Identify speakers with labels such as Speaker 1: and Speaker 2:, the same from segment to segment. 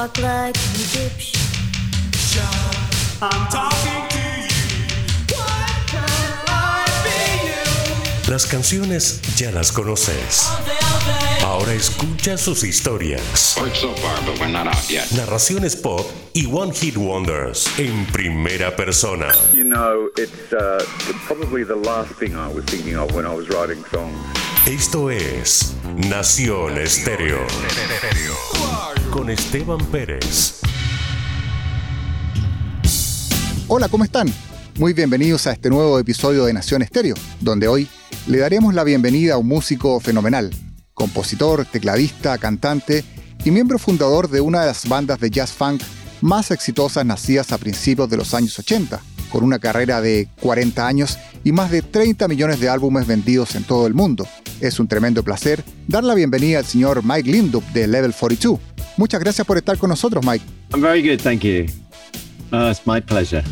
Speaker 1: talk like a dipshit.
Speaker 2: I'm talking to you. What can I be you?
Speaker 3: Las canciones ya las conoces. Ahora escucha sus historias,
Speaker 4: Worked so far, but we're not out yet.
Speaker 3: narraciones pop y One Hit Wonders en primera persona.
Speaker 5: You know, it's uh, probably the last thing I was thinking of when I was writing songs.
Speaker 3: Esto es Nación Estéreo. Con Esteban Pérez.
Speaker 6: Hola, ¿cómo están? Muy bienvenidos a este nuevo episodio de Nación Estéreo, donde hoy le daremos la bienvenida a un músico fenomenal, compositor, tecladista, cantante y miembro fundador de una de las bandas de jazz funk más exitosas nacidas a principios de los años 80, con una carrera de 40 años y más de 30 millones de álbumes vendidos en todo el mundo. Es un tremendo placer dar la bienvenida al señor Mike Lindup de Level 42. Muchas gracias por estar con nosotros, Mike.
Speaker 7: I'm very good, thank you. Oh, it's my pleasure.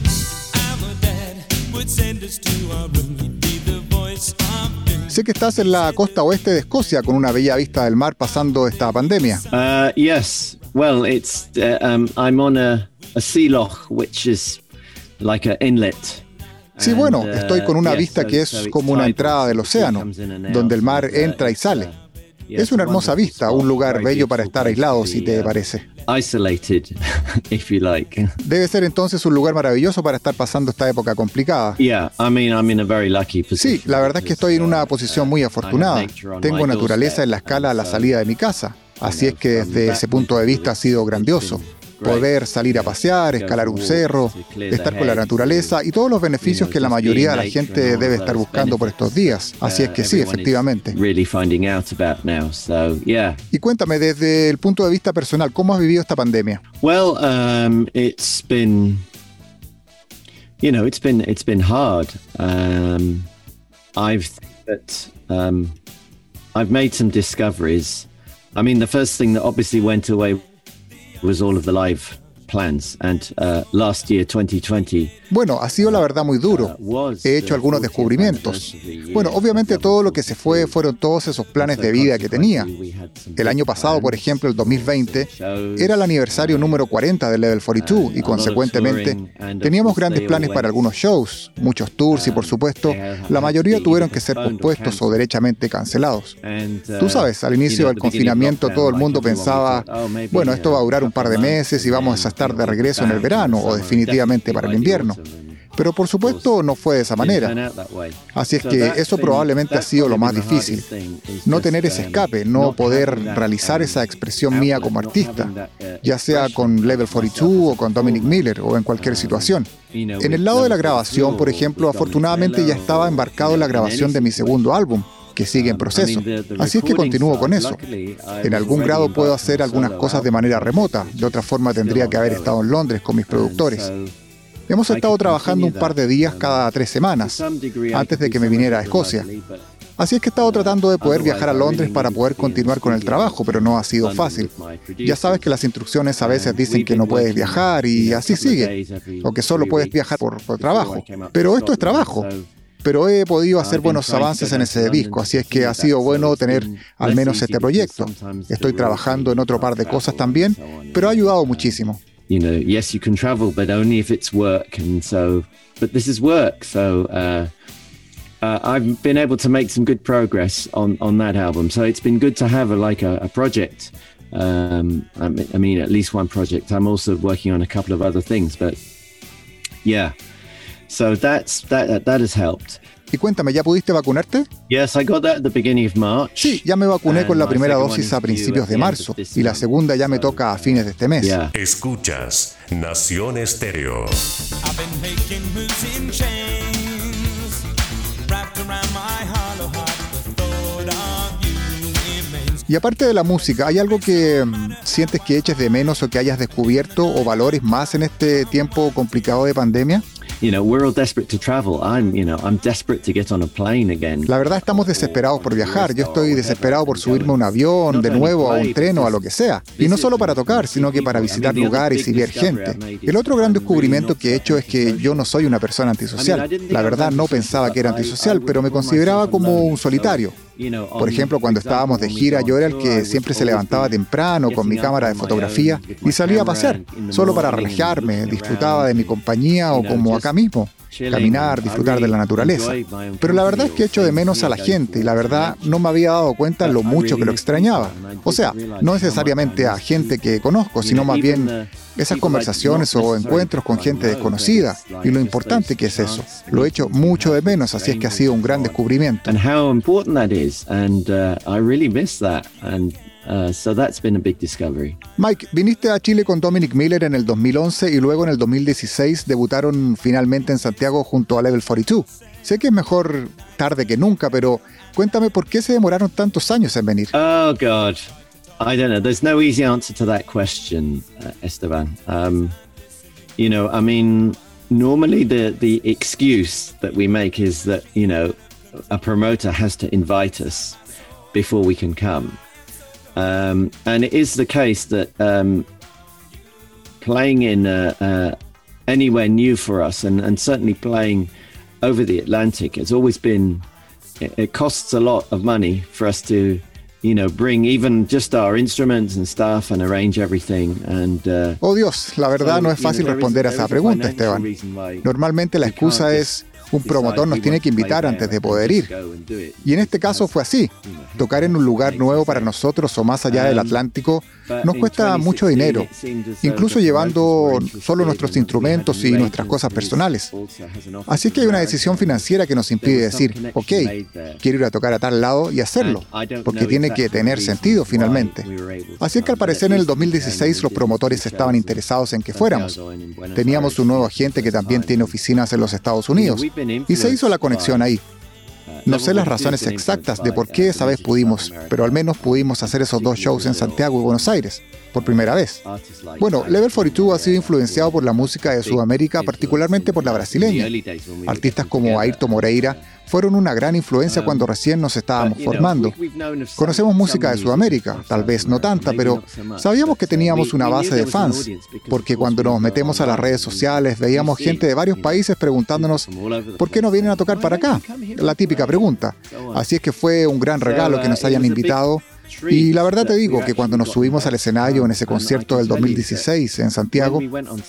Speaker 6: Sé que estás en la costa oeste de Escocia con una bella vista del mar pasando esta pandemia.
Speaker 7: Uh, yes, well, it's uh, um, I'm on a, a sea loch, which is like an inlet.
Speaker 6: Sí, bueno,
Speaker 7: uh,
Speaker 6: estoy con una vista que es como una entrada del océano, donde el mar
Speaker 7: uh,
Speaker 6: entra y sale.
Speaker 7: Uh,
Speaker 6: Es una hermosa vista, un lugar bello para estar aislado, si te
Speaker 7: uh,
Speaker 6: parece.
Speaker 7: Isolated, if you like.
Speaker 6: Debe ser entonces un lugar maravilloso para estar pasando esta época complicada. Sí, la verdad es que estoy en una posición muy afortunada. Tengo naturaleza en la escala a la salida de mi casa, así es que desde ese punto de vista ha sido grandioso. Poder salir a pasear, escalar un cerro, estar con la naturaleza y todos los beneficios que la mayoría de la gente debe estar buscando por estos días. Así es que sí, efectivamente.
Speaker 7: Really finding out about now. So yeah.
Speaker 6: Y cuéntame, desde el punto de vista personal, ¿cómo has vivido esta pandemia?
Speaker 7: Well, um, it's been, you know, it's been it's been hard. Um, I've um, I've made some discoveries. I mean, the first thing that obviously went away was all of the live plans, and uh, last year, 2020,
Speaker 6: Bueno, ha sido la verdad muy duro.
Speaker 7: was
Speaker 6: He hecho algunos
Speaker 7: 40th
Speaker 6: descubrimientos. Bueno, obviamente todo lo que se fue fueron todos esos planes de vida que tenía. El año pasado, por ejemplo, el 2020, era el aniversario número 40 del Level 42 y consecuentemente teníamos grandes planes para algunos shows, muchos tours y por supuesto la mayoría tuvieron que ser pospuestos o derechamente cancelados. Tú sabes, al inicio del confinamiento todo el mundo pensaba, bueno, esto va a durar un par de meses y vamos a estar de regreso en el verano o definitivamente para el invierno. Pero por supuesto no fue de esa manera. Así es que eso probablemente ha sido lo más difícil. No tener ese escape, no poder realizar esa expresión mía como artista, ya sea con Level 42 o con Dominic Miller o en cualquier situación. En el lado de la grabación, por ejemplo, afortunadamente ya estaba embarcado en la grabación de mi segundo álbum, que sigue en proceso. Así es que continúo con eso. En algún grado puedo hacer algunas cosas de manera remota, de otra forma tendría que haber estado en Londres con mis productores. Hemos estado trabajando un par de días cada tres semanas, antes de que me viniera a Escocia. Así es que he estado tratando de poder viajar a Londres para poder continuar con el trabajo, pero no ha sido fácil. Ya sabes que las instrucciones a veces dicen que no puedes viajar y así sigue, o que solo puedes viajar por, por trabajo. Pero esto es trabajo. Pero he podido hacer buenos avances en ese disco, así es que ha sido bueno tener al menos este proyecto. Estoy trabajando en otro par de cosas también, pero ha ayudado muchísimo.
Speaker 7: you know, yes, you can travel, but only if it's work. And so, but this is work. So, uh, uh, I've been able to make some good progress on, on that album. So it's been good to have a, like a, a project. Um, I mean- I mean, at least one project. I'm also working on a couple of other things, but yeah. So that's that. That has helped.
Speaker 6: Y cuéntame, ¿ya pudiste vacunarte?
Speaker 7: Yes, I got that at the beginning of March.
Speaker 6: Sí, ya me vacuné con la primera
Speaker 7: second
Speaker 6: dosis
Speaker 7: one
Speaker 6: a principios
Speaker 7: at
Speaker 6: de
Speaker 7: the end
Speaker 6: marzo
Speaker 7: of this
Speaker 6: y la
Speaker 7: month.
Speaker 6: segunda ya me toca a fines de este mes.
Speaker 7: Yeah.
Speaker 3: Escuchas Nación Estéreo.
Speaker 6: Y aparte de la música, ¿hay algo que mm, sientes que eches de menos o que hayas descubierto o valores más en este tiempo complicado de pandemia? La verdad estamos desesperados por viajar. Yo estoy desesperado por subirme a un avión, de nuevo, a un tren o a lo que sea. Y no solo para tocar, sino que para visitar lugares y ver gente. El otro gran descubrimiento que he hecho es que yo no soy una persona antisocial. La verdad no pensaba que era antisocial, pero me consideraba como un solitario. Por ejemplo, cuando estábamos de gira, yo era el que siempre se levantaba temprano con mi cámara de fotografía y salía a pasear, solo para relajarme, disfrutaba de mi compañía o como acá mismo, caminar, disfrutar de la naturaleza. Pero la verdad es que echo de menos a la gente y la verdad no me había dado cuenta lo mucho que lo extrañaba. O sea, no necesariamente a gente que conozco, sino más bien esas conversaciones o encuentros con gente desconocida y lo importante que es eso. Lo he hecho mucho de menos, así es que ha sido un gran descubrimiento. Mike, viniste a Chile con Dominic Miller en el 2011 y luego en el 2016 debutaron finalmente en Santiago junto a Level 42. Sé que es mejor tarde que nunca, pero cuéntame por qué se demoraron tantos años en venir.
Speaker 7: Oh, God. I don't know. There's no easy answer to that question, uh, Esteban. Um, you know, I mean, normally the the excuse that we make is that you know a promoter has to invite us before we can come, um, and it is the case that um, playing in uh, uh, anywhere new for us, and, and certainly playing over the Atlantic, has always been. It, it costs a lot of money for us to you know, bring even just our instruments and stuff and arrange everything. And, uh,
Speaker 6: oh Dios, la verdad no es fácil responder a esa pregunta, Esteban. Normalmente la excusa es un promotor nos tiene que invitar antes de poder ir. Y en este caso fue así. Tocar en un lugar nuevo para nosotros o más allá del Atlántico nos cuesta mucho dinero, incluso llevando solo nuestros instrumentos y nuestras cosas personales. Así que hay una decisión financiera que nos impide decir, ok, quiero ir a tocar a tal lado y hacerlo, porque tiene que tener sentido finalmente. Así que al parecer en el 2016 los promotores estaban interesados en que fuéramos. Teníamos un nuevo agente que también tiene oficinas en los Estados Unidos y se hizo la conexión ahí. No sé las razones exactas de por qué esa vez pudimos, pero al menos pudimos hacer esos dos shows en Santiago y Buenos Aires, por primera vez. Bueno, Level 42 ha sido influenciado por la música de Sudamérica, particularmente por la brasileña. Artistas como Ayrton Moreira fueron una gran influencia cuando recién nos estábamos formando. Conocemos música de Sudamérica, tal vez no tanta, pero sabíamos que teníamos una base de fans, porque cuando nos metemos a las redes sociales veíamos gente de varios países preguntándonos, ¿por qué no vienen a tocar para acá? La típica pregunta. Así es que fue un gran regalo que nos hayan invitado y la verdad te digo que cuando nos subimos al escenario en ese concierto del 2016 en Santiago,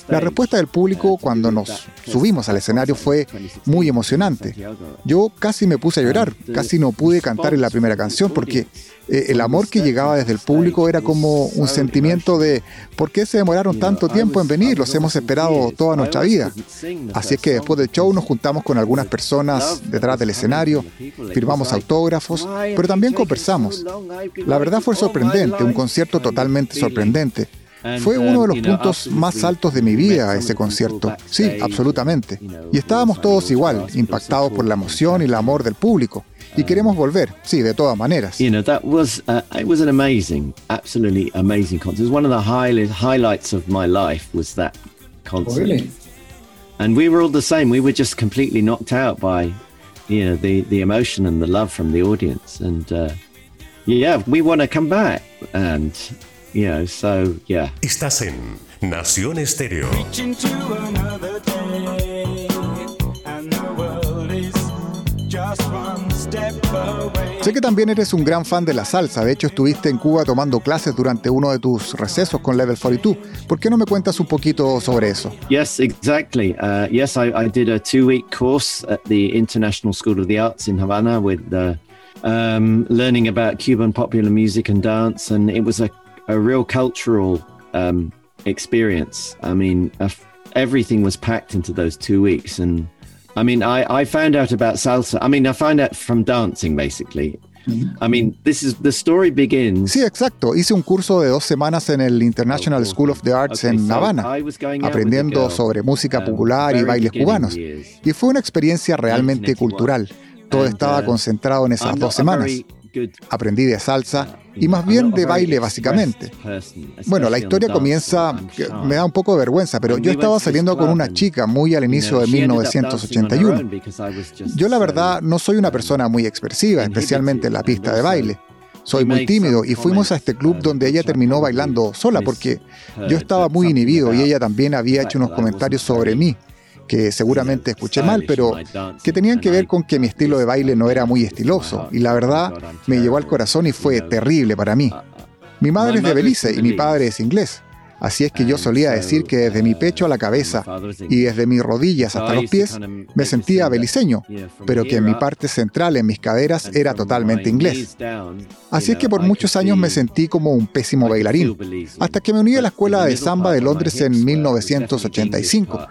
Speaker 6: la respuesta del público cuando nos subimos al escenario fue muy emocionante. Yo casi me puse a llorar, casi no pude cantar en la primera canción porque eh, el amor que llegaba desde el público era como un sentimiento de ¿por qué se demoraron tanto tiempo en venir? Los hemos esperado toda nuestra vida. Así es que después del show nos juntamos con algunas personas detrás del escenario, firmamos autógrafos, pero también conversamos. La verdad fue sorprendente, un concierto totalmente sorprendente. Fue uno de los puntos más altos de mi vida ese concierto. Sí, absolutamente. Y estábamos todos igual, impactados por la emoción y el amor del público. Y queremos volver, sí, de todas maneras.
Speaker 7: You know, that was uh, it was an amazing, absolutely amazing concert. It was one of the highlights highlights of my life was that concert. really? And we were all the same. We were just completely knocked out by, you know, the the emotion and the love from the audience. And uh, yeah, we want to come back. And you know, so yeah.
Speaker 3: Estás en Nación Estéreo.
Speaker 6: Sé que también eres un gran fan de la salsa. De hecho, estuviste en Cuba tomando clases durante uno de tus recesos con Level 42. ¿Por qué no me cuentas un poquito sobre eso?
Speaker 7: Yes, exactly. Uh, yes, I, I, did a two-week course at the International School of the Arts in Havana with uh, um, learning about Cuban popular music and dance, and it was a, a real cultural um, experience. I mean, everything was packed into those two weeks, and I mean, I, I found out about salsa. I mean, I found out from dancing, basically. I mean, this is the story begins.
Speaker 6: Sí, exacto. Hice un curso de dos semanas en el International School of the Arts en Havana, aprendiendo sobre música popular y bailes cubanos. Y fue una experiencia realmente cultural. Todo estaba uh, concentrado en esas dos semanas. Aprendí de salsa y más bien de baile básicamente. Bueno, la historia comienza, me da un poco de vergüenza, pero yo estaba saliendo con una chica muy al inicio de 1981. Yo la verdad no soy una persona muy expresiva, especialmente en la pista de baile. Soy muy tímido y fuimos a este club donde ella terminó bailando sola porque yo estaba muy inhibido y ella también había hecho unos comentarios sobre mí que seguramente escuché mal, pero que tenían que ver con que mi estilo de baile no era muy estiloso, y la verdad me llegó al corazón y fue terrible para mí. Mi madre es de Belice y mi padre es inglés. Así es que yo solía decir que desde mi pecho a la cabeza y desde mis rodillas hasta los pies me sentía beliceño, pero que en mi parte central, en mis caderas, era totalmente inglés. Así es que por muchos años me sentí como un pésimo bailarín, hasta que me uní a la Escuela de Samba de Londres en 1985,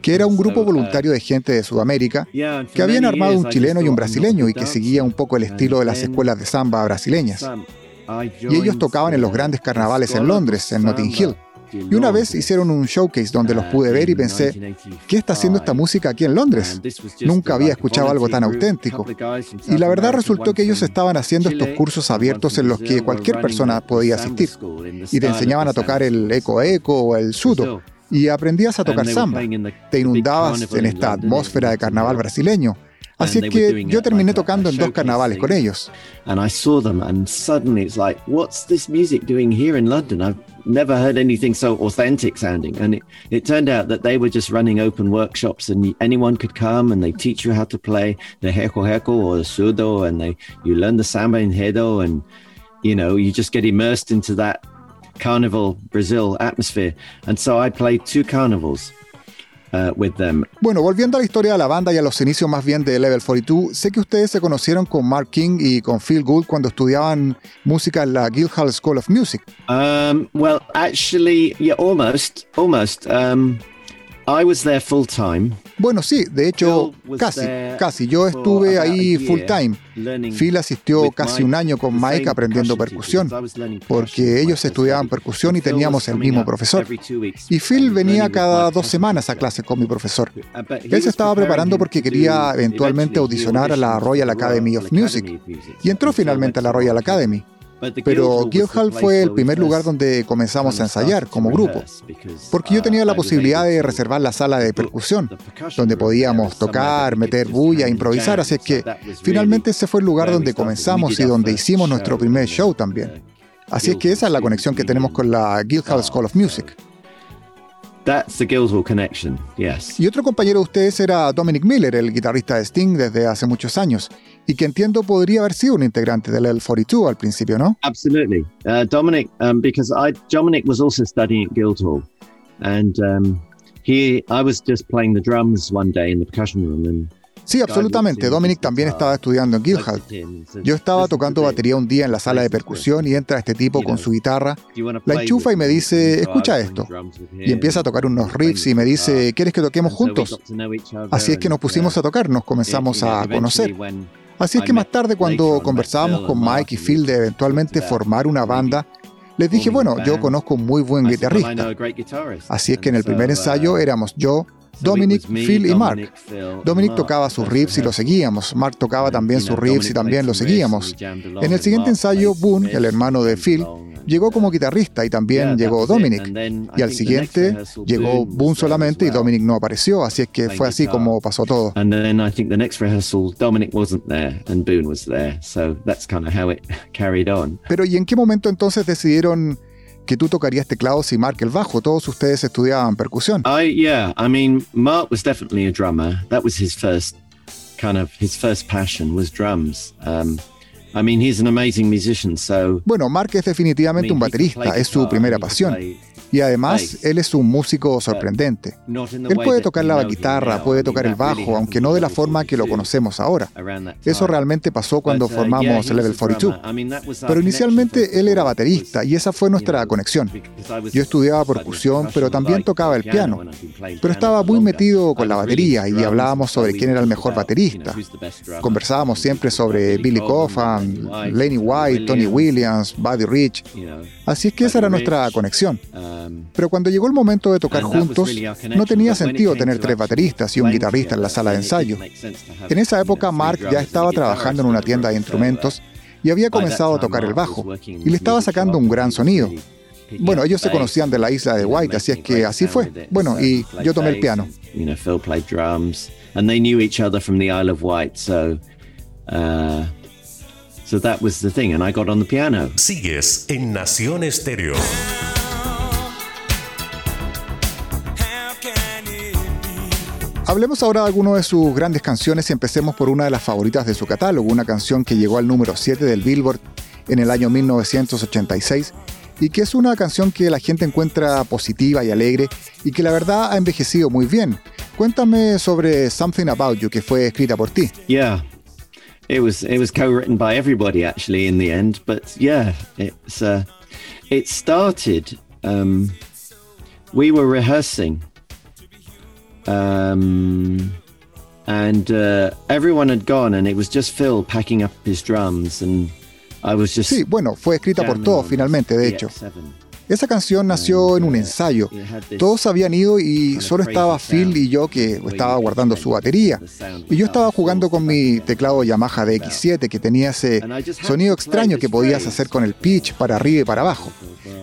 Speaker 6: que era un grupo voluntario de gente de Sudamérica que habían armado un chileno y un brasileño y que seguía un poco el estilo de las escuelas de samba brasileñas. Y ellos tocaban en los grandes carnavales en Londres, en Notting Hill. Y una vez hicieron un showcase donde los pude ver y pensé, ¿qué está haciendo esta música aquí en Londres? Nunca había escuchado algo tan auténtico. Y la verdad resultó que ellos estaban haciendo estos cursos abiertos en los que cualquier persona podía asistir. Y te enseñaban a tocar el eco eco o el sudo. Y aprendías a tocar samba. Te inundabas en esta atmósfera de carnaval brasileño. Así es que yo terminé tocando en dos carnavales con ellos.
Speaker 7: And I saw them and suddenly it's like, what's this music doing here in London? I've never heard anything so authentic sounding. And it, it turned out that they were just running open workshops and anyone could come and they teach you how to play the heko heko or the sudo and they you learn the samba in hedo and you know, you just get immersed into that carnival Brazil atmosphere. And so I played two carnivals. Uh, with them.
Speaker 6: Bueno, volviendo a la historia de la banda y a los inicios más bien de Level 42, sé que ustedes se conocieron con Mark King y con Phil Gould cuando estudiaban música en la Guildhall School of Music.
Speaker 7: Um, well, actually, yeah, almost, almost. Um, I was there full time.
Speaker 6: Bueno, sí, de hecho, casi, casi. Yo estuve ahí full time. Phil asistió casi un año con Mike aprendiendo percusión, porque ellos estudiaban percusión y teníamos el mismo profesor. Y Phil venía cada dos semanas a clase con mi profesor. Él se estaba preparando porque quería eventualmente audicionar a la Royal Academy of Music y entró finalmente a la Royal Academy. Pero Guildhall fue el primer lugar donde comenzamos a ensayar como grupo, porque yo tenía la posibilidad de reservar la sala de percusión, donde podíamos tocar, meter bulla, improvisar, así que finalmente ese fue el lugar donde comenzamos y donde hicimos nuestro primer show también. Así es que esa es la conexión que tenemos con la Guildhall School of Music.
Speaker 7: That's the Guildhall connection, yes.
Speaker 6: Y otro compañero de ustedes era Dominic Miller, el guitarrista de Sting desde hace muchos años, y que entiendo podría haber sido un integrante del L42 al principio, ¿no?
Speaker 7: Absolutely. Uh, Dominic, um, because I, Dominic was also studying at Guildhall, and um, he, I was just playing the drums one day in the percussion room, and
Speaker 6: Sí, absolutamente. Dominic también estaba estudiando en Guildhall. Yo estaba tocando batería un día en la sala de percusión y entra este tipo con su guitarra, la enchufa y me dice, escucha esto. Y empieza a tocar unos riffs y me dice, ¿quieres que toquemos juntos? Así es que nos pusimos a tocar, nos comenzamos a conocer. Así es que más tarde cuando conversábamos con Mike y Phil de eventualmente formar una banda, les dije, bueno, yo conozco un muy buen guitarrista. Así es que en el primer ensayo éramos yo, Dominic, Phil y Mark. Dominic tocaba sus riffs y lo seguíamos. Mark tocaba también sus riffs y también lo seguíamos. En el siguiente ensayo, Boone, el hermano de Phil, llegó como guitarrista y también llegó Dominic. Y al siguiente llegó Boone solamente y Dominic no apareció, así es que fue así como pasó todo.
Speaker 7: And then I think the next rehearsal, Dominic wasn't there and Boone was there, so that's kind of how it carried on.
Speaker 6: Pero ¿y en qué momento entonces decidieron que tú tocarías teclados y Mark el bajo. Todos ustedes estudiaban percusión.
Speaker 7: I yeah, I mean, Mark was definitely a drummer. That was his first kind of his first passion was drums. Um, I mean, he's an amazing musician, so
Speaker 6: Bueno, Mark es definitivamente un baterista, es su primera pasión. Y además, él es un músico sorprendente. Él puede tocar la guitarra, puede tocar el bajo, aunque no de la forma que lo conocemos ahora. Eso realmente pasó cuando formamos Level 42. Pero inicialmente él era baterista y esa fue nuestra conexión. Yo estudiaba percusión, pero también tocaba el piano. Pero estaba muy metido con la batería y hablábamos sobre quién era el mejor baterista. Conversábamos siempre sobre Billy Coffin, Lenny White, Tony Williams, Buddy Rich. Así es que esa era nuestra conexión. Pero cuando llegó el momento de tocar juntos, no tenía sentido tener tres bateristas y un guitarrista en la sala de ensayo. En esa época, Mark ya estaba trabajando en una tienda de instrumentos y había comenzado a tocar el bajo, y le estaba sacando un gran sonido. Bueno, ellos se conocían de la isla de White, así es que así fue. Bueno, y yo tomé el piano.
Speaker 7: You know, Phil played
Speaker 6: Hablemos ahora de algunas de sus grandes canciones y empecemos por una de las favoritas de su catálogo, una canción que llegó al número 7 del Billboard en el año 1986 y que es una canción que la gente encuentra positiva y alegre y que la verdad ha envejecido muy bien. Cuéntame sobre Something About You que fue escrita por ti.
Speaker 7: Yeah. It was it was co-written by everybody actually in the end, but yeah, it's uh, it started um, we were rehearsing um, and uh, everyone had gone and it was just Phil packing up his drums and I was just.
Speaker 6: Sí, bueno, fue escrita por todos finalmente, de hecho. Esa canción nació en un ensayo. Todos habían ido y solo estaba Phil y yo que estaba guardando su batería. Y yo estaba jugando con mi teclado Yamaha DX7 que tenía ese sonido extraño que podías hacer con el pitch para arriba y para abajo.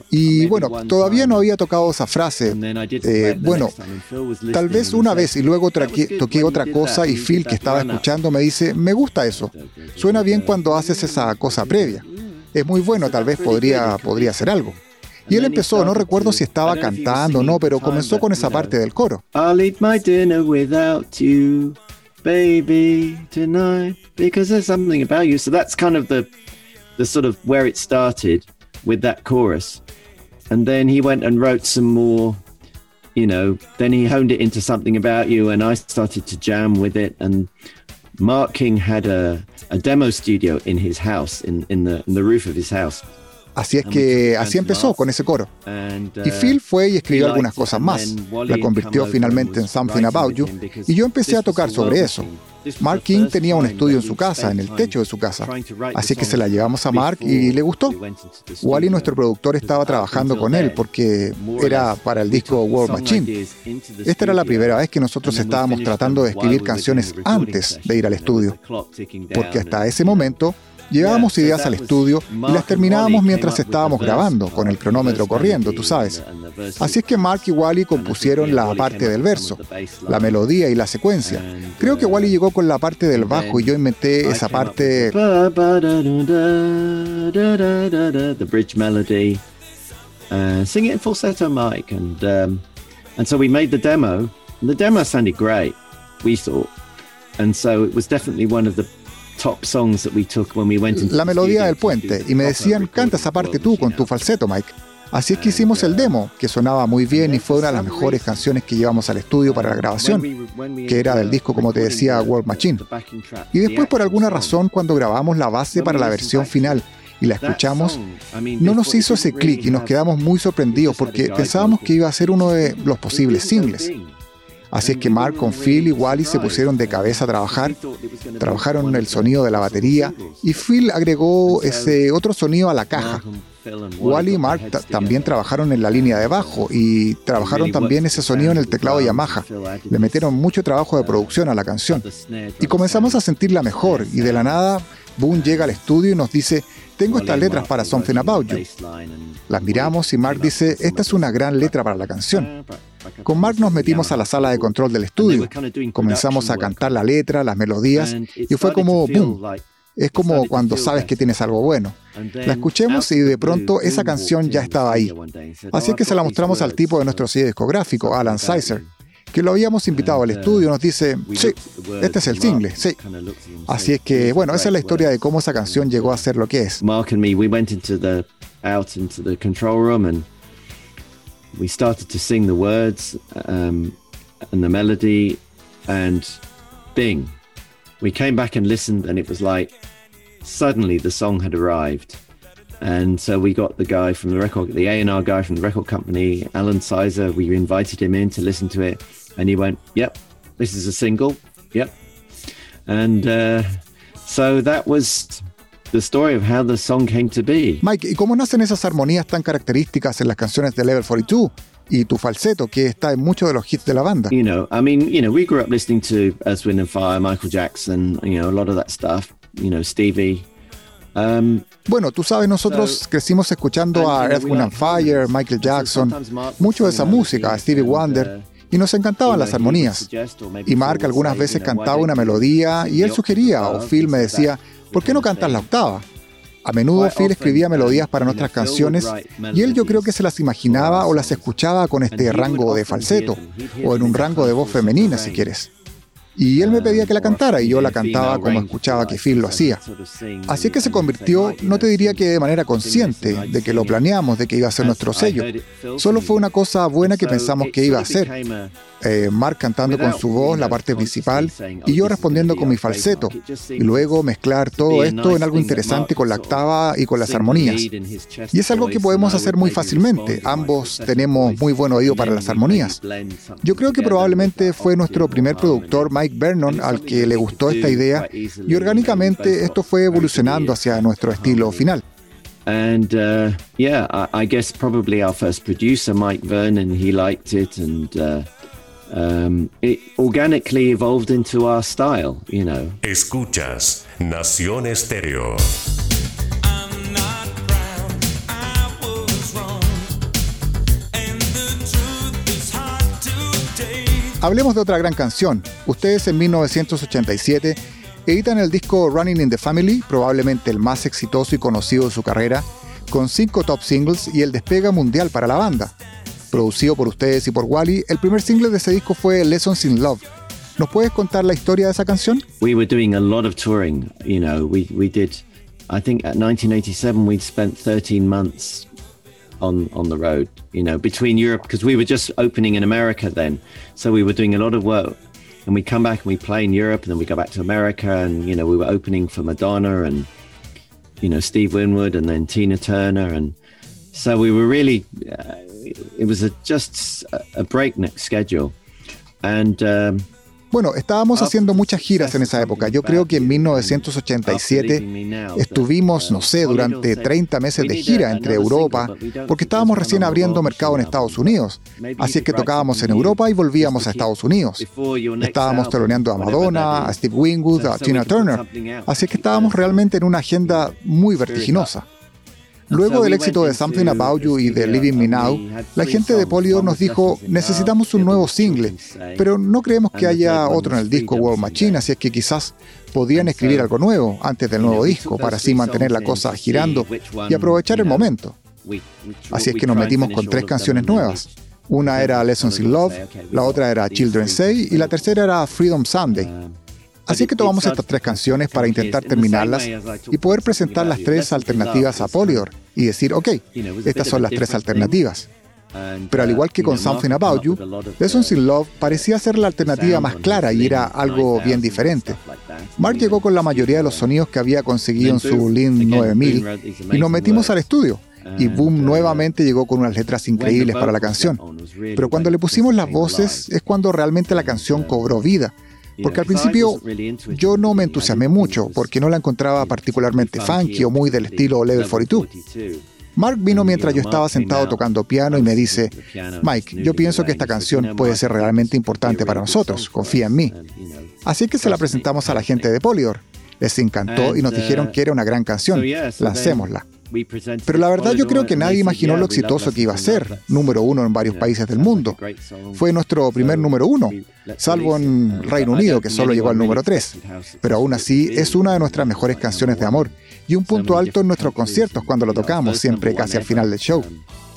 Speaker 6: Y bueno, todavía no había tocado esa frase. Eh, bueno, tal vez una vez y luego toqué otra cosa y Phil que estaba escuchando me dice, me gusta eso. Suena bien cuando haces esa cosa previa. Es muy bueno, tal vez podría, podría hacer algo. Y él empezó, no recuerdo si estaba cantando o no, pero comenzó con esa parte del coro.
Speaker 7: I'll eat my dinner without you, baby, tonight, because there's something about you. So that's kind of the, the sort of where it started with that chorus. And then he went and wrote some more, you know, then he honed it into something about you, and I started to jam with it. And Mark King had a, a demo studio in his house, in, in, the, in the roof of his house.
Speaker 6: Así es que así empezó con ese coro. Y Phil fue y escribió algunas cosas más. La convirtió finalmente en Something About You y yo empecé a tocar sobre eso. Mark King tenía un estudio en su casa, en el techo de su casa. Así que se la llevamos a Mark y le gustó. Wally, nuestro productor, estaba trabajando con él porque era para el disco World Machine. Esta era la primera vez que nosotros estábamos tratando de escribir canciones antes de ir al estudio. Porque hasta ese momento Llevábamos ideas al estudio y las terminábamos mientras estábamos grabando, con el cronómetro corriendo, tú sabes. Así es que Mark y Wally compusieron la parte del verso, la melodía y la secuencia. Creo que Wally llegó con la parte del bajo y yo inventé esa parte.
Speaker 7: The bridge melody. Uh, sing it in falsetto, Mike. And, um, and so we made the demo. The demo sounded great, we thought. And so it was definitely one of the
Speaker 6: la melodía del puente y me decían, canta esa parte tú con tu falseto, Mike. Así es que hicimos el demo, que sonaba muy bien y fue una de las mejores canciones que llevamos al estudio para la grabación, que era del disco, como te decía, World Machine. Y después, por alguna razón, cuando grabamos la base para la versión final y la escuchamos, no nos hizo ese clic y nos quedamos muy sorprendidos porque pensábamos que iba a ser uno de los posibles singles. Así es que Mark con Phil y Wally se pusieron de cabeza a trabajar, trabajaron el sonido de la batería y Phil agregó ese otro sonido a la caja. Wally y Mark también trabajaron en la línea de bajo y trabajaron también ese sonido en el teclado Yamaha. Le metieron mucho trabajo de producción a la canción. Y comenzamos a sentirla mejor y de la nada Boone llega al estudio y nos dice, tengo estas letras para Something About You. Las miramos y Mark dice, esta es una gran letra para la canción. Con Mark nos metimos a la sala de control del estudio. Comenzamos a cantar la letra, las melodías, y fue como boom. Es como cuando sabes que tienes algo bueno. La escuchemos y de pronto esa canción ya estaba ahí. Así que se la mostramos al tipo de nuestro sello discográfico, Alan Sizer, que lo habíamos invitado al estudio. Nos dice, sí, este es el single, sí. Así es que, bueno, esa es la historia de cómo esa canción llegó a ser lo que es.
Speaker 7: Mark and me, we went into the out into the control room and we started to sing the words um, and the melody, and bing, we came back and listened, and it was like suddenly the song had arrived. And so we got the guy from the record, the A&R guy from the record company, Alan Sizer. We invited him in to listen to it, and he went, "Yep, this is a single. Yep." And uh, so that was The story of how the song came to be.
Speaker 6: Mike, ¿y cómo nacen esas armonías tan características en las canciones de Level 42? y tu falseto que está en muchos de los hits de la banda.
Speaker 7: You know, I mean, you know, we grew up listening to Earth, Wind and Fire, Michael Jackson, you know, a lot of that stuff, you know, Stevie. Um,
Speaker 6: bueno, tú sabes, nosotros crecimos escuchando a Earth, Wind and Fire, Michael Jackson, mucho de esa música, Stevie Wonder, y nos encantaban las armonías. Y Mark algunas veces cantaba una melodía y él sugería, o Phil me decía, ¿por qué no cantas la octava? A menudo Phil escribía melodías para nuestras canciones y él yo creo que se las imaginaba o las escuchaba con este rango de falseto o en un rango de voz femenina si quieres. Y él me pedía que la cantara y yo la cantaba como escuchaba que Phil lo hacía. Así que se convirtió, no te diría que de manera consciente, de que lo planeamos, de que iba a ser nuestro sello. Solo fue una cosa buena que pensamos que iba a ser. Eh, Mark cantando con su voz la parte principal y yo respondiendo con mi falseto. Y luego mezclar todo esto en algo interesante con la octava y con las armonías. Y es algo que podemos hacer muy fácilmente. Ambos tenemos muy buen oído para las armonías. Yo creo que probablemente fue nuestro primer productor, Mike Vernon, al que le gustó esta idea y orgánicamente esto fue evolucionando hacia nuestro estilo final.
Speaker 7: And uh, yeah, I, I, guess probably our first producer, Mike Vernon, he liked it, and uh, um, it organically evolved into our style, you know.
Speaker 3: Escuchas Nación Estéreo.
Speaker 6: Hablemos de otra gran canción. Ustedes en 1987 editan el disco Running in the Family, probablemente el más exitoso y conocido de su carrera, con cinco top singles y el despega mundial para la banda. Producido por ustedes y por Wally, el primer single de ese disco fue Lessons in Love. ¿Nos puedes contar la historia de esa canción?
Speaker 7: We were doing a lot of touring, you know, we, we did, I think at 1987 we'd spent 13 months on on the road you know between europe because we were just opening in america then. So we were doing a lot of work and we'd come back and we'd play in europe and then we'd go back to america and you know we were opening for madonna and you know steve winwood and then tina turner and so we were really uh, it was a, just a breakneck schedule. And um,
Speaker 6: Bueno, estábamos haciendo muchas giras en esa época. Yo creo que en 1987 estuvimos, no sé, durante 30 meses de gira entre Europa, porque estábamos recién abriendo mercado en Estados Unidos. Así es que tocábamos en Europa y volvíamos a Estados Unidos. Estábamos teloneando a Madonna, a Steve Winwood, a Tina Turner. Así es que estábamos realmente en una agenda muy vertiginosa. Luego del éxito de Something About You y de Living Me Now, la gente de Polydor nos dijo, necesitamos un nuevo single, pero no creemos que haya otro en el disco World Machine, así es que quizás podían escribir algo nuevo antes del nuevo disco para así mantener la cosa girando y aprovechar el momento. Así es que nos metimos con tres canciones nuevas. Una era Lessons in Love, la otra era Children's Say y la tercera era Freedom Sunday. Así que tomamos estas tres canciones para intentar terminarlas y poder presentar las tres alternativas a Polydor y decir, ok, estas son las tres alternativas. Pero al igual que con Something About You, Lessons in Love parecía ser la alternativa más clara y era algo bien diferente. Mark llegó con la mayoría de los sonidos que había conseguido en su Lin 9000 y nos metimos al estudio. Y Boom nuevamente llegó con unas letras increíbles para la canción. Pero cuando le pusimos las voces es cuando realmente la canción cobró vida porque al principio yo no me entusiasmé mucho porque no la encontraba particularmente funky o muy del estilo Level 42. Mark vino mientras yo estaba sentado tocando piano y me dice, Mike, yo pienso que esta canción puede ser realmente importante para nosotros, confía en mí. Así que se la presentamos a la gente de Polydor. Les encantó y nos dijeron que era una gran canción, lancémosla. Pero la verdad yo creo que nadie imaginó lo exitoso que iba a ser, número uno en varios países del mundo. Fue nuestro primer número uno, salvo en Reino Unido, que solo llegó al número tres. Pero aún así es una de nuestras mejores canciones de amor y un punto alto en nuestros conciertos cuando lo tocamos, siempre casi al final del show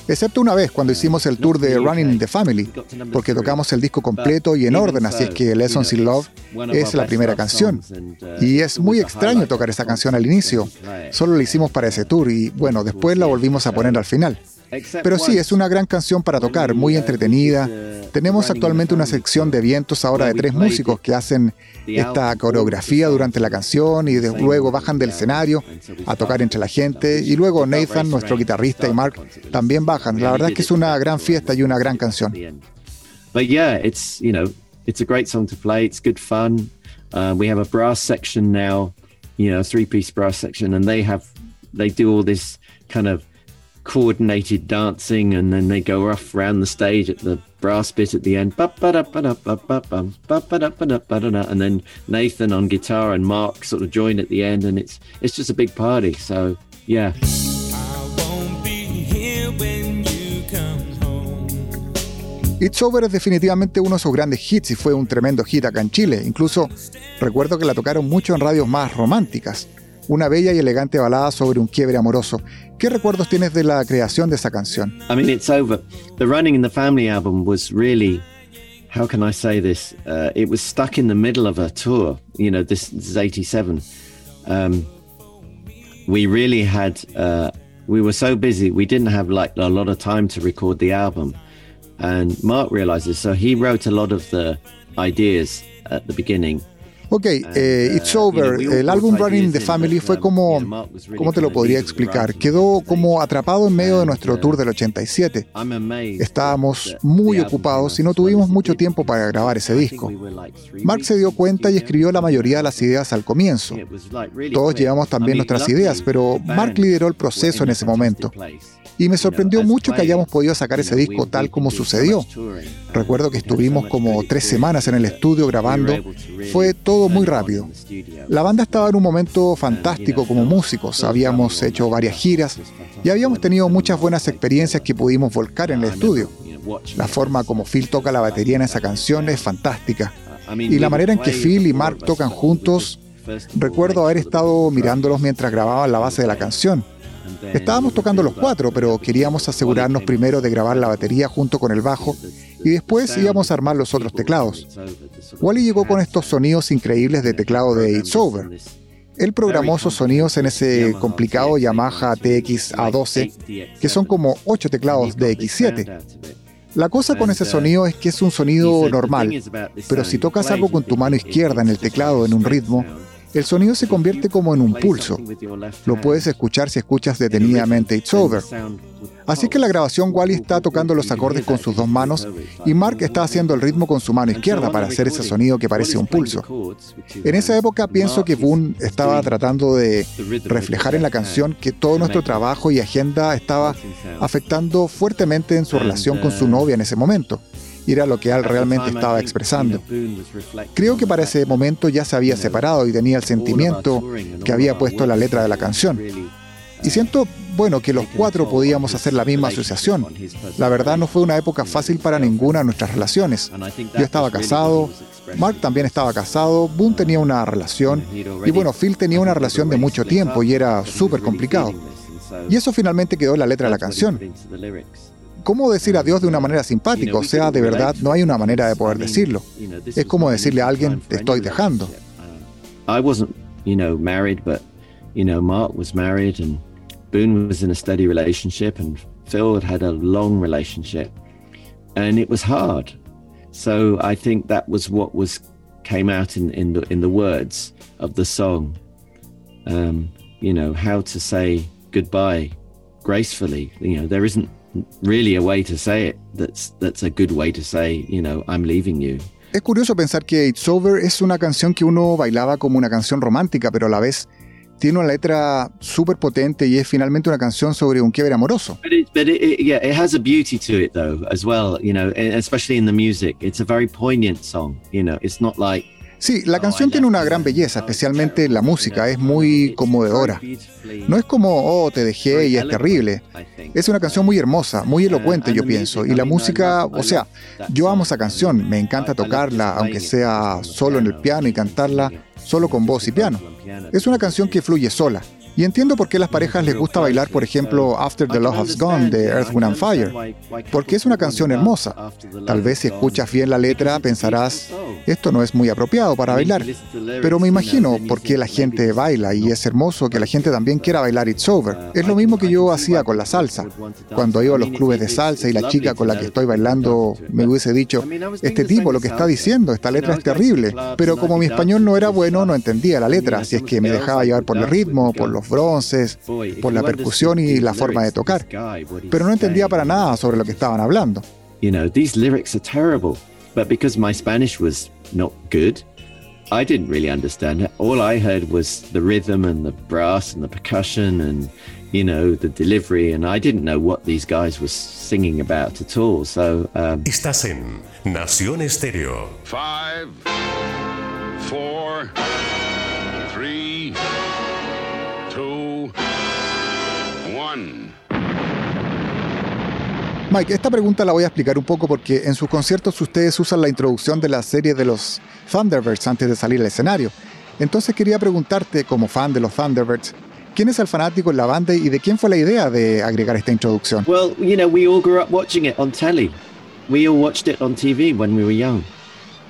Speaker 6: excepto una vez cuando hicimos el tour de Running in the Family, porque tocamos el disco completo y en orden, así es que Lessons in Love es la primera canción. Y es muy extraño tocar esa canción al inicio, solo la hicimos para ese tour y bueno, después la volvimos a poner al final. Pero sí, es una gran canción para tocar, muy entretenida. Tenemos actualmente una sección de vientos ahora de tres músicos que hacen esta coreografía durante la canción y luego bajan del escenario a tocar entre la gente y luego Nathan, nuestro guitarrista y Mark también bajan. La verdad es que es una gran fiesta y una gran canción.
Speaker 7: But yeah, it's you know it's a great song to play. It's good fun. Uh, we have a brass section now, you know, three-piece brass section, and they have they do all this kind of coordinated dancing, and then they go off around the stage at the brass bit at the end. And then Nathan on guitar and Mark sort of join at the end, and it's it's just a big party. So yeah.
Speaker 6: It's Over es definitivamente uno de sus grandes hits y fue un tremendo hit acá en Chile. Incluso recuerdo que la tocaron mucho en radios más románticas una bella y elegante balada sobre un quiebre amoroso. ¿Qué recuerdos tienes de la creación de esa canción?
Speaker 7: I mean, it's over. The Running in the Family album was really how can I say this? Uh, it was stuck in the middle of a tour. You know, this, this is 87. Um, we really had, uh, we were so busy, we didn't have like a lot of time to record the album. And Mark realizes. so he wrote a lot of the ideas at the beginning
Speaker 6: Ok, eh, It's Over, el álbum Running the Family fue como, ¿cómo te lo podría explicar? Quedó como atrapado en medio de nuestro tour del 87. Estábamos muy ocupados y no tuvimos mucho tiempo para grabar ese disco. Mark se dio cuenta y escribió la mayoría de las ideas al comienzo. Todos llevamos también nuestras ideas, pero Mark lideró el proceso en ese momento y me sorprendió mucho que hayamos podido sacar ese disco tal como sucedió. Recuerdo que estuvimos como tres semanas en el estudio grabando, fue todo muy rápido. La banda estaba en un momento fantástico como músicos, habíamos hecho varias giras y habíamos tenido muchas buenas experiencias que pudimos volcar en el estudio. La forma como Phil toca la batería en esa canción es fantástica. Y la manera en que Phil y Mark tocan juntos, recuerdo haber estado mirándolos mientras grababan la base de la canción. Estábamos tocando los cuatro, pero queríamos asegurarnos primero de grabar la batería junto con el bajo y después íbamos a armar los otros teclados. Wally llegó con estos sonidos increíbles de teclado de It's Over. Él programó esos sonidos en ese complicado Yamaha TX A12, que son como ocho teclados de X7. La cosa con ese sonido es que es un sonido normal, pero si tocas algo con tu mano izquierda en el teclado en un ritmo, el sonido se convierte como en un pulso. Lo puedes escuchar si escuchas detenidamente It's Over. Así que la grabación Wally está tocando los acordes con sus dos manos y Mark está haciendo el ritmo con su mano izquierda para hacer ese sonido que parece un pulso. En esa época pienso que Boone estaba tratando de reflejar en la canción que todo nuestro trabajo y agenda estaba afectando fuertemente en su relación con su novia en ese momento y era lo que él realmente estaba expresando. Creo que para ese momento ya se había separado y tenía el sentimiento que había puesto la letra de la canción. Y siento, bueno, que los cuatro podíamos hacer la misma asociación. La verdad no fue una época fácil para ninguna de nuestras relaciones. Yo estaba casado, Mark también estaba casado, Boone tenía una relación y bueno, Phil tenía una relación de mucho tiempo y era súper complicado. Y eso finalmente quedó en la letra de la canción. ¿Cómo decir adiós de una manera simpática? O sea, de verdad, no hay una manera de poder decirlo. Es como decirle a alguien, te estoy dejando.
Speaker 7: I wasn't, you know, married, but, you know, Mark was married and Boone was in a steady relationship and Phil had had a long relationship. And it was hard. So I think that was what was came out in, in, the, in the words of the song. Um, you know, how to say goodbye gracefully. You know, there isn't really a way to say it that's that's a good way to say, you know, I'm leaving you.
Speaker 6: Es curioso pensar que It's Over es una canción que uno bailaba como una canción romántica, pero a la vez tiene una letra súper potente y es finalmente una canción sobre un quiebre amoroso.
Speaker 7: But it, but it, it, yeah, it has a beauty to it though as well, you know, especially in the music. It's a very poignant song, you know. It's not like
Speaker 6: Sí, la canción tiene una gran belleza, especialmente la música, es muy conmovedora. No es como, oh, te dejé y es terrible. Es una canción muy hermosa, muy elocuente, yo pienso. Y la música, o sea, yo amo esa canción, me encanta tocarla, aunque sea solo en el piano y cantarla solo con voz y piano. Es una canción que fluye sola. Y entiendo por qué las parejas les gusta bailar, por ejemplo, After the Love Has Gone de Earth, Wind and Fire, porque es una canción hermosa. Tal vez si escuchas bien la letra pensarás, esto no es muy apropiado para bailar, pero me imagino por qué la gente baila y es hermoso que la gente también quiera bailar It's Over. Es lo mismo que yo hacía con la salsa. Cuando iba a los clubes de salsa y la chica con la que estoy bailando me hubiese dicho, este tipo lo que está diciendo, esta letra es terrible, pero como mi español no era bueno, no entendía la letra, así es que me dejaba llevar por el ritmo, por los bronces, por la percusión y la forma de tocar, pero no entendía para nada sobre lo que estaban hablando.
Speaker 7: You know, these lyrics are terrible, but because my Spanish was not good, I didn't really understand it. All I heard was the rhythm and the brass and the percussion and you know the delivery, and I didn't know what these guys were singing about at all. So um,
Speaker 3: estás en Nación Estéreo.
Speaker 4: Five, four,
Speaker 6: Mike, esta pregunta la voy a explicar un poco porque en sus conciertos ustedes usan la introducción de la serie de los Thunderbirds antes de salir al escenario. Entonces quería preguntarte, como fan de los Thunderbirds, ¿quién es el fanático en la banda y de quién fue la idea de agregar esta introducción?
Speaker 7: Well, you know, we all grew up watching it on telly. we all watched it on TV when we were young.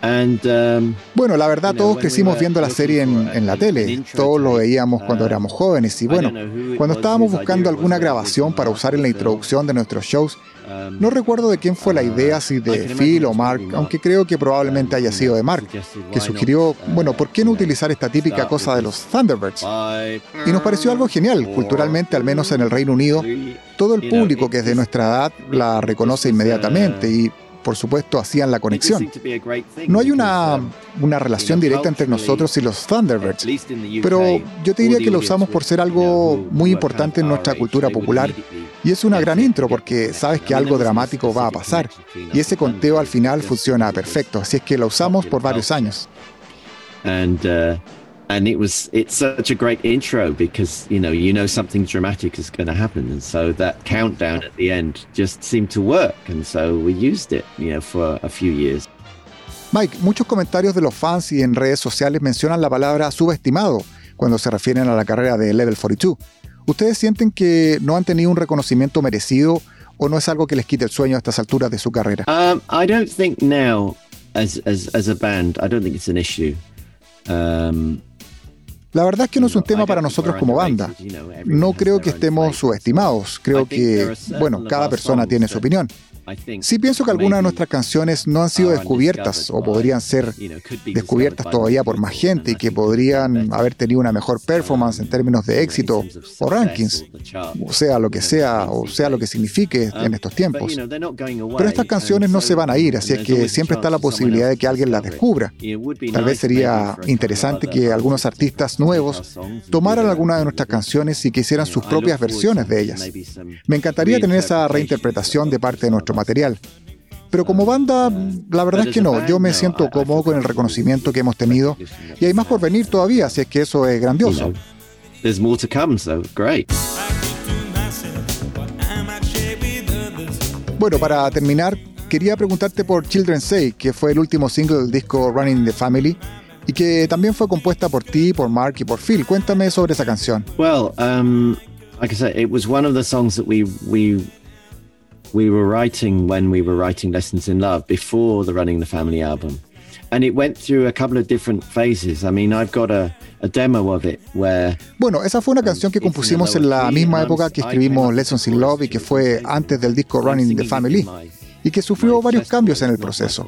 Speaker 7: And, um,
Speaker 6: Bueno, la verdad todos crecimos viendo la serie en, en la tele, todos lo veíamos cuando éramos jóvenes. Y bueno, cuando estábamos buscando alguna grabación para usar en la introducción de nuestros shows, no recuerdo de quién fue la idea, si de Phil o Mark, aunque creo que probablemente haya sido de Mark, que sugirió, bueno, ¿por qué no utilizar esta típica cosa de los Thunderbirds? Y nos pareció algo genial, culturalmente, al menos en el Reino Unido, todo el público que es de nuestra edad la reconoce inmediatamente y por supuesto, hacían la conexión. No hay una, una relación directa entre nosotros y los Thunderbirds, pero yo te diría que lo usamos por ser algo muy importante en nuestra cultura popular y es una gran intro porque sabes que algo dramático va a pasar y ese conteo al final funciona perfecto, así es que lo usamos por varios años.
Speaker 7: And it was it's such a great intro because you know you know something dramatic is going to happen and so that countdown at the end just seemed to work and so we used it you know for a few years
Speaker 6: Mike, muchos comentarios de los fans y en redes sociales mencionan la palabra subestimado cuando se refieren a la carrera de Level 42. ¿Ustedes sienten que no han tenido un reconocimiento merecido o no es algo que les quite el sueño a estas alturas de su carrera?
Speaker 7: Um, I don't think now, as, as, as a band, I don't think it's an issue. Um,
Speaker 6: la verdad es que no es un tema para nosotros como banda. No creo que estemos subestimados. Creo que, bueno, cada persona tiene su opinión. Sí pienso que algunas de nuestras canciones no han sido descubiertas o podrían ser descubiertas todavía por más gente y que podrían haber tenido una mejor performance en términos de éxito o rankings, o sea lo que sea, o sea lo que signifique en estos tiempos. Pero estas canciones no se van a ir, así es que siempre está la posibilidad de que alguien las descubra. Tal vez sería interesante que algunos artistas nuevos tomaran algunas de nuestras canciones y que hicieran sus propias versiones de ellas. Me encantaría tener esa reinterpretación de parte de nuestro material. Pero como banda, la verdad es que no. Yo me siento cómodo con el reconocimiento que hemos tenido y hay más por venir todavía, así es que eso es grandioso. Bueno, para terminar, quería preguntarte por Children's Say, que fue el último single del disco Running in the Family y que también fue compuesta por ti, por Mark y por Phil. Cuéntame sobre esa canción.
Speaker 7: Well, um, like I said, it was one of the songs that we we we were writing when we were writing Lessons in Love before the Running the Family album. And it went through a couple of different phases. I mean, I've got a, a demo of it where
Speaker 6: Bueno, esa fue una canción que compusimos en la misma época que escribimos Lessons in Love y que fue antes del disco Running the Family y que sufrió varios cambios en el proceso.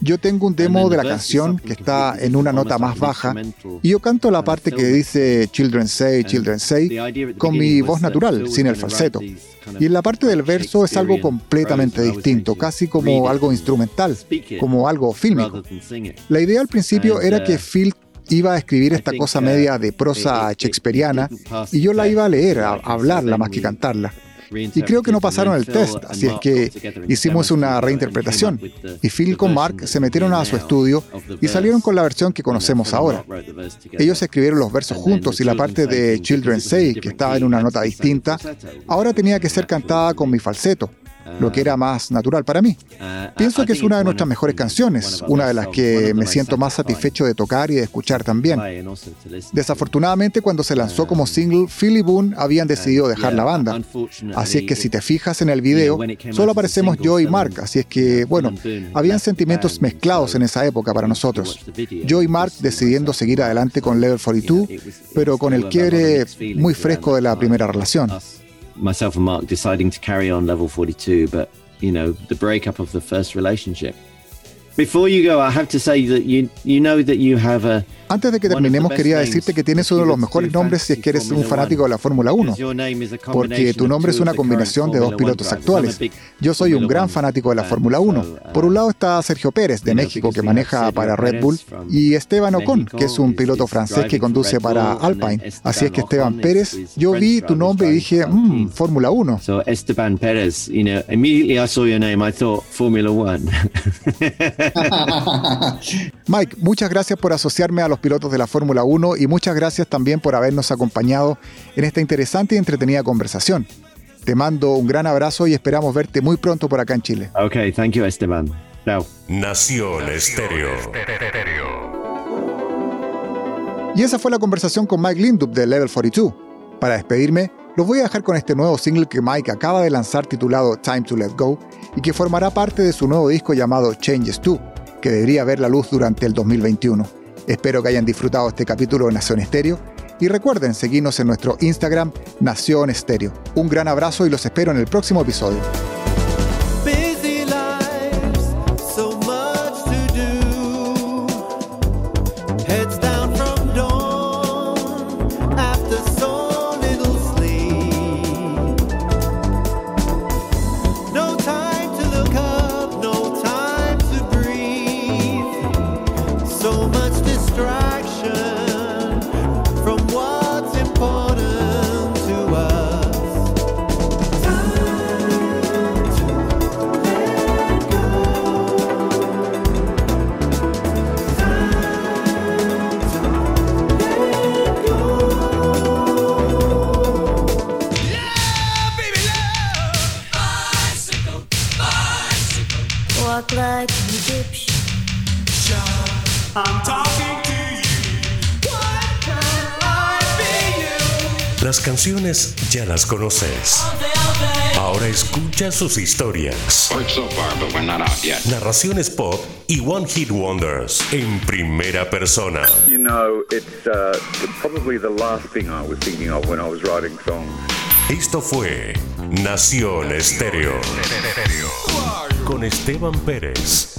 Speaker 6: Yo tengo un demo de la canción que está en una nota más baja y yo canto la parte que dice Children Say, Children Say con mi voz natural, sin el falseto. Y en la parte del verso es algo completamente distinto, casi como algo instrumental, como algo fílmico. La idea al principio era que Phil iba a escribir esta cosa media de prosa shakespeariana y yo la iba a leer, a hablarla más que cantarla. Y creo que no pasaron el test, así es que hicimos una reinterpretación. Y Phil con Mark se metieron a su estudio y salieron con la versión que conocemos ahora. Ellos escribieron los versos juntos y la parte de Children Say, que estaba en una nota distinta, ahora tenía que ser cantada con mi falseto lo que era más natural para mí. Pienso que es una de nuestras mejores canciones, una de las que me siento más satisfecho de tocar y de escuchar también. Desafortunadamente, cuando se lanzó como single, Phil y Boone habían decidido dejar la banda. Así es que si te fijas en el video, solo aparecemos yo y Mark, así es que, bueno, habían sentimientos mezclados en esa época para nosotros. Yo y Mark decidiendo seguir adelante con Level 42, pero con el quiebre muy fresco de la primera relación.
Speaker 7: Myself and Mark deciding to carry on level 42, but you know, the breakup of the first relationship. Before you go, I have to say that you you know that you have a
Speaker 6: Antes de que terminemos, quería decirte que tienes uno de los mejores nombres si es que eres un fanático de la Fórmula 1, porque tu nombre es una combinación de dos pilotos actuales. Yo soy un gran fanático de la Fórmula 1. Por un lado está Sergio Pérez, de México, que maneja para Red Bull, y Esteban Ocon, que es un piloto francés que conduce para Alpine. Así es que Esteban Pérez, yo vi tu nombre y dije, mmm, Fórmula 1.
Speaker 7: So Esteban Pérez, you know, immediately I saw your name, I thought Formula 1.
Speaker 6: Mike, muchas gracias por asociarme a los pilotos de la Fórmula 1 y muchas gracias también por habernos acompañado en esta interesante y entretenida conversación. Te mando un gran abrazo y esperamos verte muy pronto por acá en Chile.
Speaker 7: Ok, thank you Esteban. Chao.
Speaker 3: Nación Estéreo.
Speaker 6: Y esa fue la conversación con Mike Lindup de Level 42. Para despedirme, Los voy a dejar con este nuevo single que Mike acaba de lanzar titulado Time to Let Go y que formará parte de su nuevo disco llamado Changes 2, que debería ver la luz durante el 2021. Espero que hayan disfrutado este capítulo de Nación Estéreo y recuerden seguirnos en nuestro Instagram Nación Estéreo. Un gran abrazo y los espero en el próximo episodio.
Speaker 3: Canciones ya las conoces. Ahora escucha sus historias. Narraciones pop y One Hit Wonders en primera persona.
Speaker 5: You know, it's uh, probably the last thing I was thinking of when I was writing songs.
Speaker 3: Esto fue Nación Estéreo con Esteban Pérez.